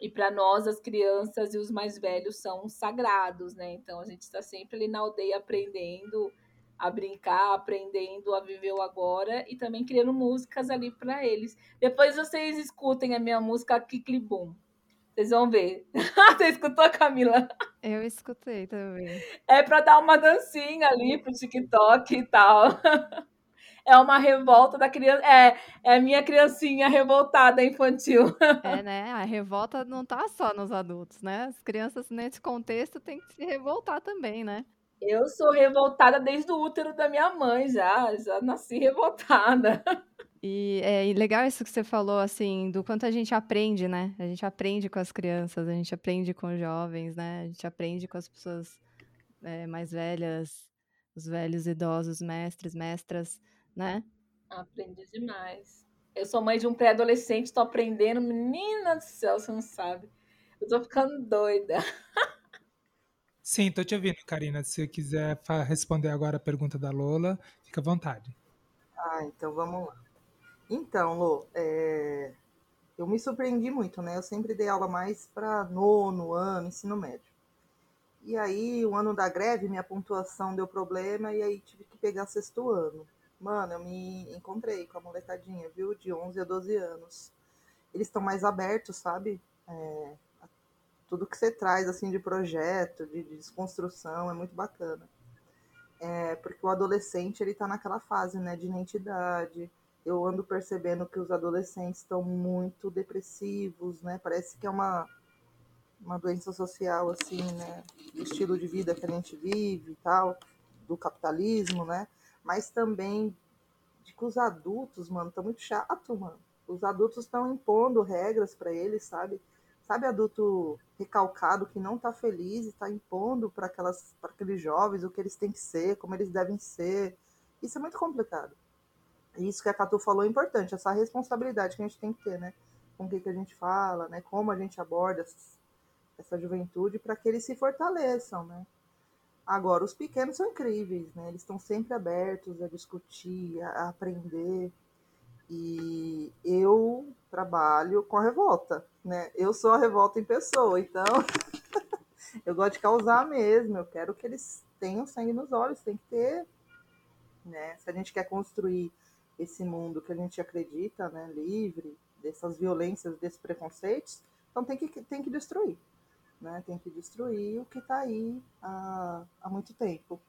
E para nós, as crianças e os mais velhos são sagrados, né? Então a gente está sempre ali na aldeia aprendendo a brincar, aprendendo a viver o agora e também criando músicas ali para eles. Depois vocês escutem a minha música Kiklibum. Vocês vão ver. Você escutou, Camila? Eu escutei também. É para dar uma dancinha ali pro TikTok e tal. É uma revolta da criança. É, é a minha criancinha revoltada infantil. É, né? A revolta não tá só nos adultos, né? As crianças nesse contexto têm que se revoltar também, né? Eu sou revoltada desde o útero da minha mãe, já. Já nasci revoltada. E é e legal isso que você falou, assim, do quanto a gente aprende, né? A gente aprende com as crianças, a gente aprende com os jovens, né? A gente aprende com as pessoas é, mais velhas, os velhos idosos, mestres, mestras, né? Aprendi demais. Eu sou mãe de um pré-adolescente, tô aprendendo. Menina do céu, você não sabe. Eu tô ficando doida. Sim, tô te ouvindo, Karina. Se quiser responder agora a pergunta da Lola, fica à vontade. Ah, então vamos lá. Então, Lô, é, eu me surpreendi muito, né? Eu sempre dei aula mais para nono ano, ensino médio. E aí, o ano da greve, minha pontuação deu problema e aí tive que pegar sexto ano. Mano, eu me encontrei com a molecadinha, viu? De 11 a 12 anos. Eles estão mais abertos, sabe? É, tudo que você traz, assim, de projeto, de, de desconstrução, é muito bacana. É, porque o adolescente, ele tá naquela fase, né? De identidade. Eu ando percebendo que os adolescentes estão muito depressivos, né? Parece que é uma, uma doença social, assim, né? Do estilo de vida que a gente vive e tal, do capitalismo, né? Mas também de que os adultos, mano, estão muito chato, mano. Os adultos estão impondo regras para eles, sabe? Sabe adulto recalcado que não tá feliz e tá impondo para aqueles jovens o que eles têm que ser, como eles devem ser. Isso é muito complicado. Isso que a Catu falou é importante, essa responsabilidade que a gente tem que ter, né? Com o que, que a gente fala, né? Como a gente aborda essa juventude para que eles se fortaleçam, né? Agora, os pequenos são incríveis, né? Eles estão sempre abertos a discutir, a aprender. E eu trabalho com a revolta, né? Eu sou a revolta em pessoa, então eu gosto de causar mesmo. Eu quero que eles tenham sangue nos olhos, tem que ter, né? Se a gente quer construir esse mundo que a gente acredita, né, livre dessas violências, desses preconceitos, então tem que, tem que destruir, né? Tem que destruir o que está aí há, há muito tempo.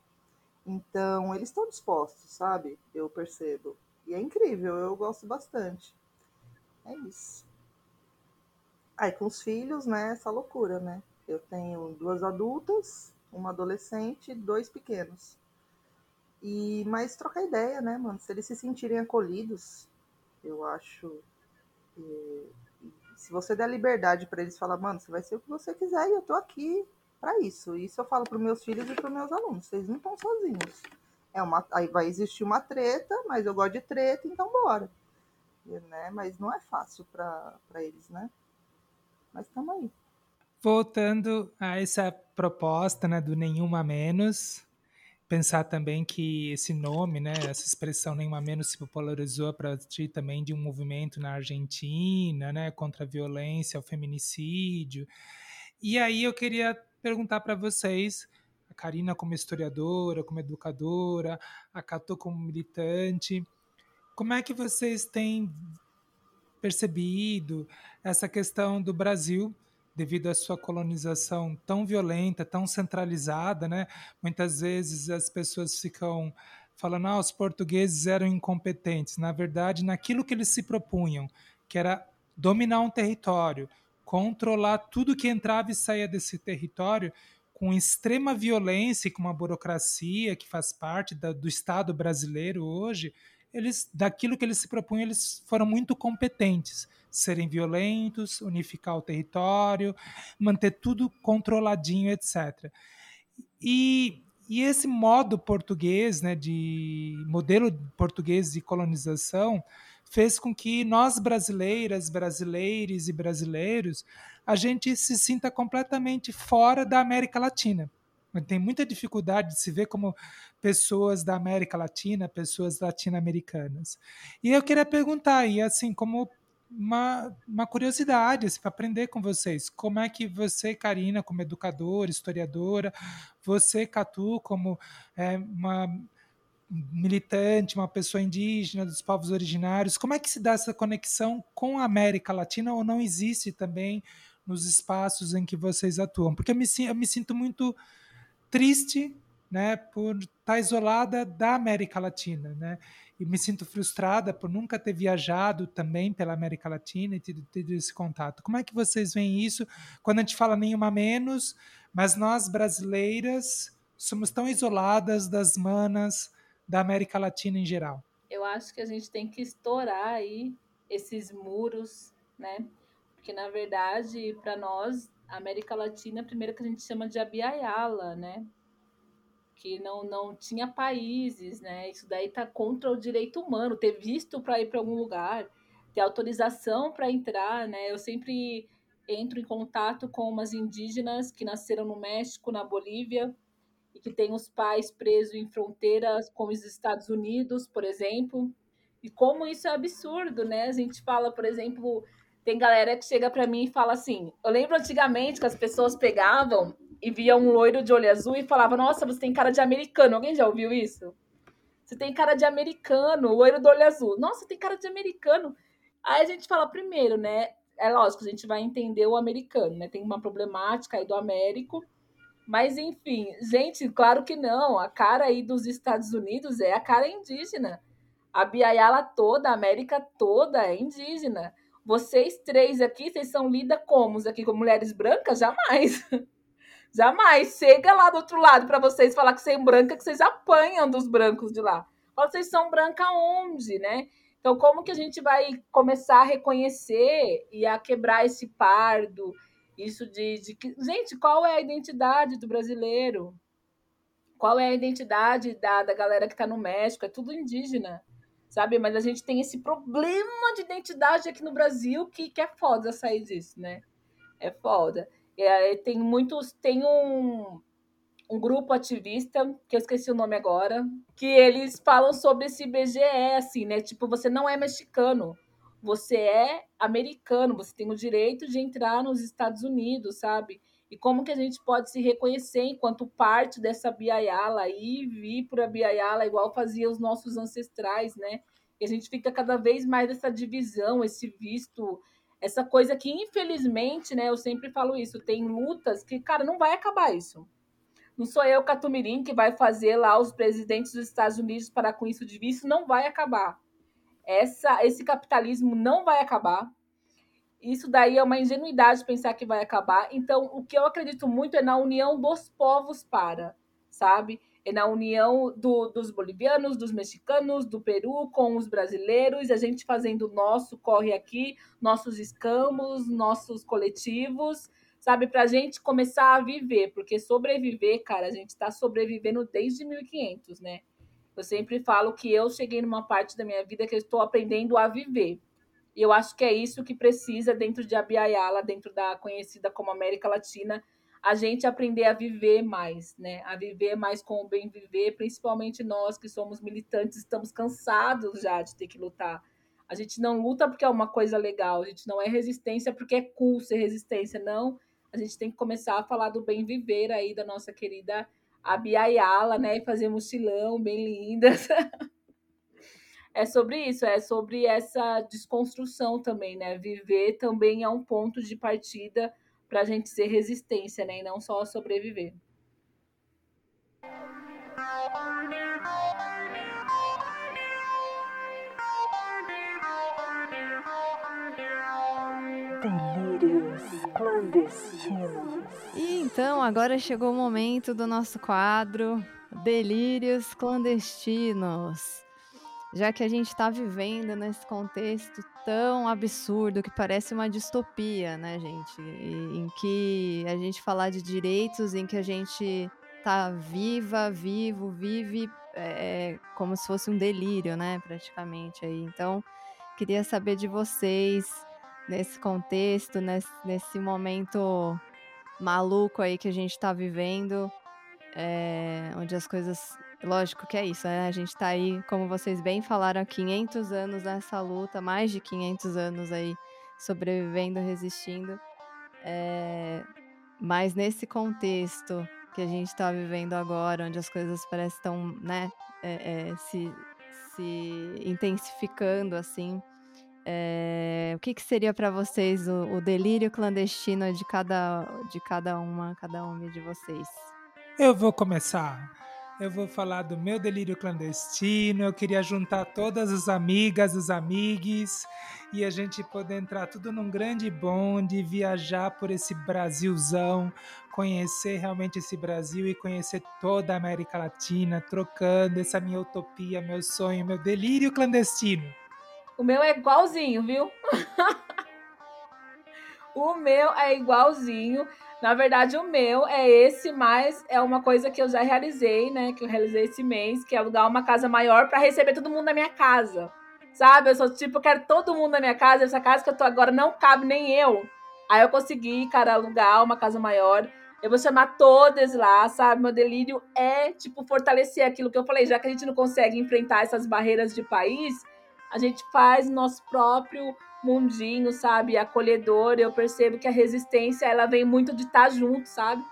Então, eles estão dispostos, sabe? Eu percebo. E é incrível, eu gosto bastante. É isso. Aí, com os filhos, né? Essa loucura, né? Eu tenho duas adultas, uma adolescente e dois pequenos. E, mas trocar ideia, né, mano? Se eles se sentirem acolhidos, eu acho. que- se você der liberdade para eles falar, mano, você vai ser o que você quiser e eu tô aqui para isso. Isso eu falo para meus filhos e para meus alunos. Vocês não estão sozinhos. É uma, aí vai existir uma treta, mas eu gosto de treta, então bora. E, né? Mas não é fácil para eles, né? Mas estamos aí. Voltando a essa proposta né, do nenhuma menos, pensar também que esse nome, né, essa expressão nenhuma menos se popularizou a partir também de um movimento na Argentina, né, contra a violência, o feminicídio. E aí eu queria perguntar para vocês, a Karina como historiadora, como educadora, a Cato como militante, como é que vocês têm percebido essa questão do Brasil devido à sua colonização tão violenta, tão centralizada, né? Muitas vezes as pessoas ficam falando, ah, os portugueses eram incompetentes. Na verdade, naquilo que eles se propunham, que era dominar um território, controlar tudo que entrava e saía desse território, com extrema violência e com uma burocracia que faz parte da, do Estado brasileiro hoje, eles, daquilo que eles se propunham, eles foram muito competentes. Serem violentos, unificar o território, manter tudo controladinho, etc. E, e esse modo português, né, de modelo português de colonização, fez com que nós brasileiras, brasileiros e brasileiros, a gente se sinta completamente fora da América Latina. Tem muita dificuldade de se ver como pessoas da América Latina, pessoas latino-americanas. E eu queria perguntar, e assim, como uma, uma curiosidade assim, para aprender com vocês, como é que você, Karina, como educadora, historiadora, você, Catu, como é, uma militante, uma pessoa indígena dos povos originários, como é que se dá essa conexão com a América Latina ou não existe também nos espaços em que vocês atuam? Porque eu me, eu me sinto muito triste né, por estar isolada da América Latina, né? E me sinto frustrada por nunca ter viajado também pela América Latina e ter tido esse contato. Como é que vocês veem isso quando a gente fala nenhuma menos, mas nós brasileiras somos tão isoladas das manas da América Latina em geral? Eu acho que a gente tem que estourar aí esses muros, né? Porque na verdade, para nós, América Latina, primeiro que a gente chama de Abiyala, né? porque não, não tinha países, né? Isso daí tá contra o direito humano, ter visto para ir para algum lugar, ter autorização para entrar, né? Eu sempre entro em contato com umas indígenas que nasceram no México, na Bolívia, e que têm os pais presos em fronteiras com os Estados Unidos, por exemplo. E como isso é absurdo, né? A gente fala, por exemplo, tem galera que chega para mim e fala assim: eu lembro antigamente que as pessoas pegavam e via um loiro de olho azul e falava: Nossa, você tem cara de americano. Alguém já ouviu isso? Você tem cara de americano, loiro do olho azul. Nossa, tem cara de americano. Aí a gente fala primeiro, né? É lógico, a gente vai entender o americano, né? Tem uma problemática aí do Américo. Mas, enfim, gente, claro que não. A cara aí dos Estados Unidos é a cara indígena. A Biayala toda, a América toda é indígena. Vocês três aqui, vocês são lidas como? Aqui como mulheres brancas? Jamais. Jamais. Chega lá do outro lado para vocês falar que são branca, que vocês apanham dos brancos de lá. Fala, vocês são branca onde, né? Então, como que a gente vai começar a reconhecer e a quebrar esse pardo? Isso de, de que. Gente, qual é a identidade do brasileiro? Qual é a identidade da, da galera que está no México? É tudo indígena, sabe? Mas a gente tem esse problema de identidade aqui no Brasil que, que é foda sair disso, né? É foda. Aí tem muitos. Tem um, um grupo ativista, que eu esqueci o nome agora, que eles falam sobre esse BGE, assim, né? Tipo, você não é mexicano, você é americano, você tem o direito de entrar nos Estados Unidos, sabe? E como que a gente pode se reconhecer enquanto parte dessa Biayala e vir para a Biayala igual fazia os nossos ancestrais, né? E a gente fica cada vez mais essa divisão, esse visto, essa coisa que, infelizmente, né? Eu sempre falo isso, tem lutas que, cara, não vai acabar isso. Não sou eu, Catumirim, que vai fazer lá os presidentes dos Estados Unidos parar com isso de visto, não vai acabar. Essa, esse capitalismo não vai acabar. Isso daí é uma ingenuidade pensar que vai acabar. Então, o que eu acredito muito é na união dos povos para, sabe? É na união do, dos bolivianos, dos mexicanos, do Peru com os brasileiros, a gente fazendo o nosso corre aqui, nossos escamos, nossos coletivos, sabe? Para a gente começar a viver, porque sobreviver, cara, a gente está sobrevivendo desde 1500, né? Eu sempre falo que eu cheguei numa parte da minha vida que eu estou aprendendo a viver. E eu acho que é isso que precisa dentro de Abiayala, dentro da conhecida como América Latina, a gente aprender a viver mais, né? A viver mais com o bem viver, principalmente nós que somos militantes, estamos cansados já de ter que lutar. A gente não luta porque é uma coisa legal, a gente não é resistência porque é cool ser resistência, não. A gente tem que começar a falar do bem viver aí da nossa querida Abiayala, né? E fazer mochilão bem lindas. é sobre isso, é sobre essa desconstrução também, né? Viver também é um ponto de partida para a gente ser resistência, né? E não só sobreviver. Delírios clandestinos. E então, agora chegou o momento do nosso quadro Delírios Clandestinos. Já que a gente está vivendo nesse contexto tão absurdo que parece uma distopia, né, gente? E- em que a gente falar de direitos, em que a gente tá viva, vivo, vive é, como se fosse um delírio, né, praticamente aí. Então, queria saber de vocês nesse contexto, nesse, nesse momento maluco aí que a gente tá vivendo, é, onde as coisas. Lógico que é isso, né? A gente tá aí, como vocês bem falaram, há 500 anos nessa luta, mais de 500 anos aí, sobrevivendo, resistindo. É, mas nesse contexto que a gente tá vivendo agora, onde as coisas parecem estão, né, é, é, se, se intensificando assim. É, o que, que seria para vocês o, o delírio clandestino de cada, de cada uma, cada uma de vocês? Eu vou começar. Eu vou falar do meu delírio clandestino. Eu queria juntar todas as amigas, os amigues, e a gente poder entrar tudo num grande bonde, viajar por esse Brasilzão, conhecer realmente esse Brasil e conhecer toda a América Latina, trocando essa minha utopia, meu sonho, meu delírio clandestino. O meu é igualzinho, viu? o meu é igualzinho. Na verdade, o meu é esse, mas é uma coisa que eu já realizei, né? Que eu realizei esse mês, que é alugar uma casa maior para receber todo mundo na minha casa. Sabe? Eu sou tipo, eu quero todo mundo na minha casa. Essa casa que eu tô agora não cabe nem eu. Aí eu consegui, cara, alugar uma casa maior. Eu vou chamar todas lá, sabe? Meu delírio é, tipo, fortalecer aquilo que eu falei. Já que a gente não consegue enfrentar essas barreiras de país, a gente faz nosso próprio mundinho, sabe? Acolhedor. Eu percebo que a resistência, ela vem muito de estar junto, sabe?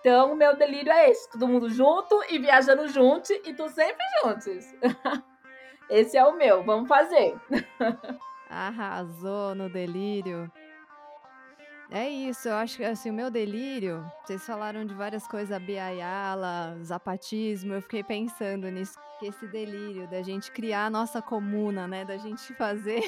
Então, o meu delírio é esse. Todo mundo junto e viajando junto e tu sempre juntos. esse é o meu. Vamos fazer. Arrasou no delírio. É isso, eu acho que assim, o meu delírio, vocês falaram de várias coisas, biaiala, zapatismo, eu fiquei pensando nisso, que esse delírio da gente criar a nossa comuna, né, da gente fazer,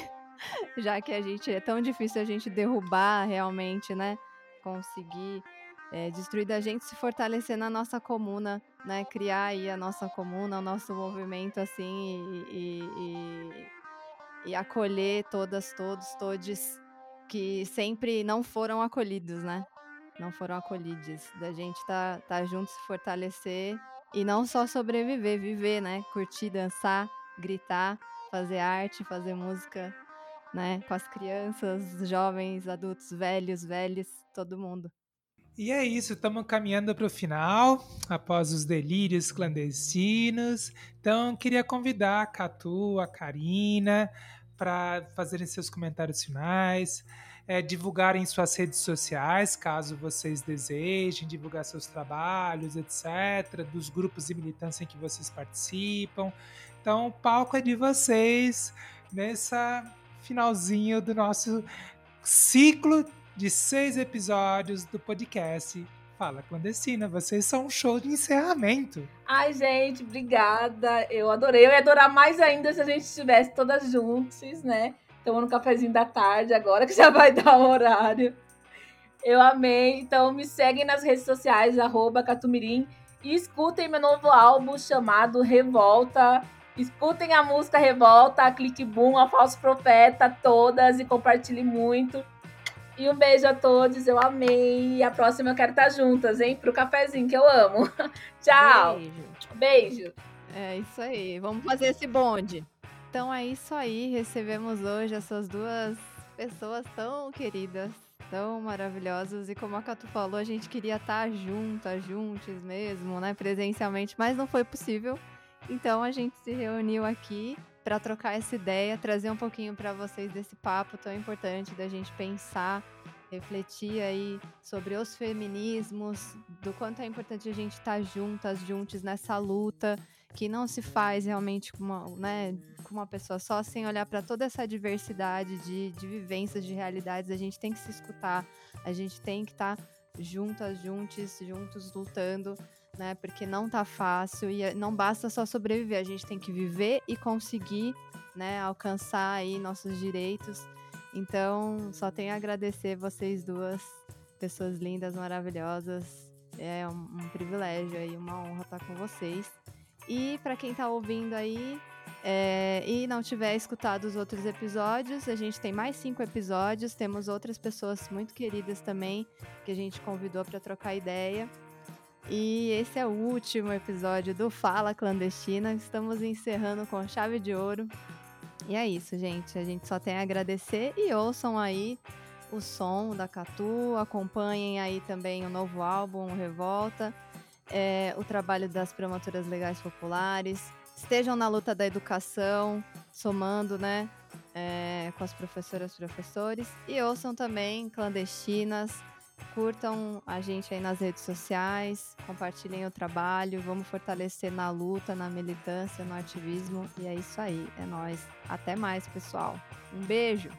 já que a gente é tão difícil a gente derrubar realmente, né, conseguir é, destruir da gente se fortalecer na nossa comuna, né, criar aí a nossa comuna, o nosso movimento assim e, e, e, e acolher todas, todos, todes que sempre não foram acolhidos, né? Não foram acolhidos. Da gente tá, tá junto, se fortalecer e não só sobreviver, viver, né? Curtir, dançar, gritar, fazer arte, fazer música, né? Com as crianças, jovens, adultos, velhos, velhos, todo mundo. E é isso, estamos caminhando para o final, após os delírios clandestinos. Então, queria convidar a Catu, a Karina, para fazerem seus comentários finais, é, divulgarem suas redes sociais, caso vocês desejem, divulgar seus trabalhos, etc., dos grupos de militância em que vocês participam. Então, o palco é de vocês nessa finalzinho do nosso ciclo de seis episódios do podcast Fala Clandestina. Vocês são um show de encerramento. Ai, gente, obrigada. Eu adorei. Eu ia adorar mais ainda se a gente estivesse todas juntas, né? Tomando um cafezinho da tarde agora, que já vai dar o horário. Eu amei. Então me seguem nas redes sociais, arroba Catumirim. E escutem meu novo álbum chamado Revolta. Escutem a música Revolta, a Clique Boom, a Falso Profeta, todas e compartilhem muito. E um beijo a todos, eu amei. E a próxima eu quero estar juntas, hein? Pro cafezinho que eu amo. Tchau. Beijo. Beijo. É isso aí. Vamos fazer esse bonde. Então é isso aí. Recebemos hoje essas duas pessoas tão queridas, tão maravilhosas. E como a Catu falou, a gente queria estar juntas, juntos mesmo, né? Presencialmente, mas não foi possível. Então a gente se reuniu aqui para trocar essa ideia, trazer um pouquinho para vocês desse papo tão importante da gente pensar, refletir aí sobre os feminismos, do quanto é importante a gente estar juntas, juntos nessa luta que não se faz realmente com uma, né, com uma pessoa só, sem olhar para toda essa diversidade de, de vivências, de realidades. A gente tem que se escutar, a gente tem que estar juntas, juntos, juntos, lutando né? Porque não tá fácil e eh, não basta só sobreviver, a gente tem que viver e conseguir, né, alcançar aí nossos direitos. Então, só tenho a agradecer vocês duas, pessoas lindas, maravilhosas. É um, um privilégio aí, uma honra estar com vocês. E para quem tá ouvindo aí é, e não tiver escutado os outros episódios, a gente tem mais cinco episódios. Temos outras pessoas muito queridas também que a gente convidou para trocar ideia. E esse é o último episódio do Fala Clandestina. Estamos encerrando com chave de ouro. E é isso, gente. A gente só tem a agradecer e ouçam aí o som da Catu, acompanhem aí também o novo álbum, o Revolta, é, o trabalho das promotoras legais populares, estejam na luta da educação, somando, né, é, com as professoras e professores, e ouçam também Clandestinas, Curtam a gente aí nas redes sociais, compartilhem o trabalho, vamos fortalecer na luta, na militância, no ativismo. E é isso aí, é nós. Até mais, pessoal. Um beijo.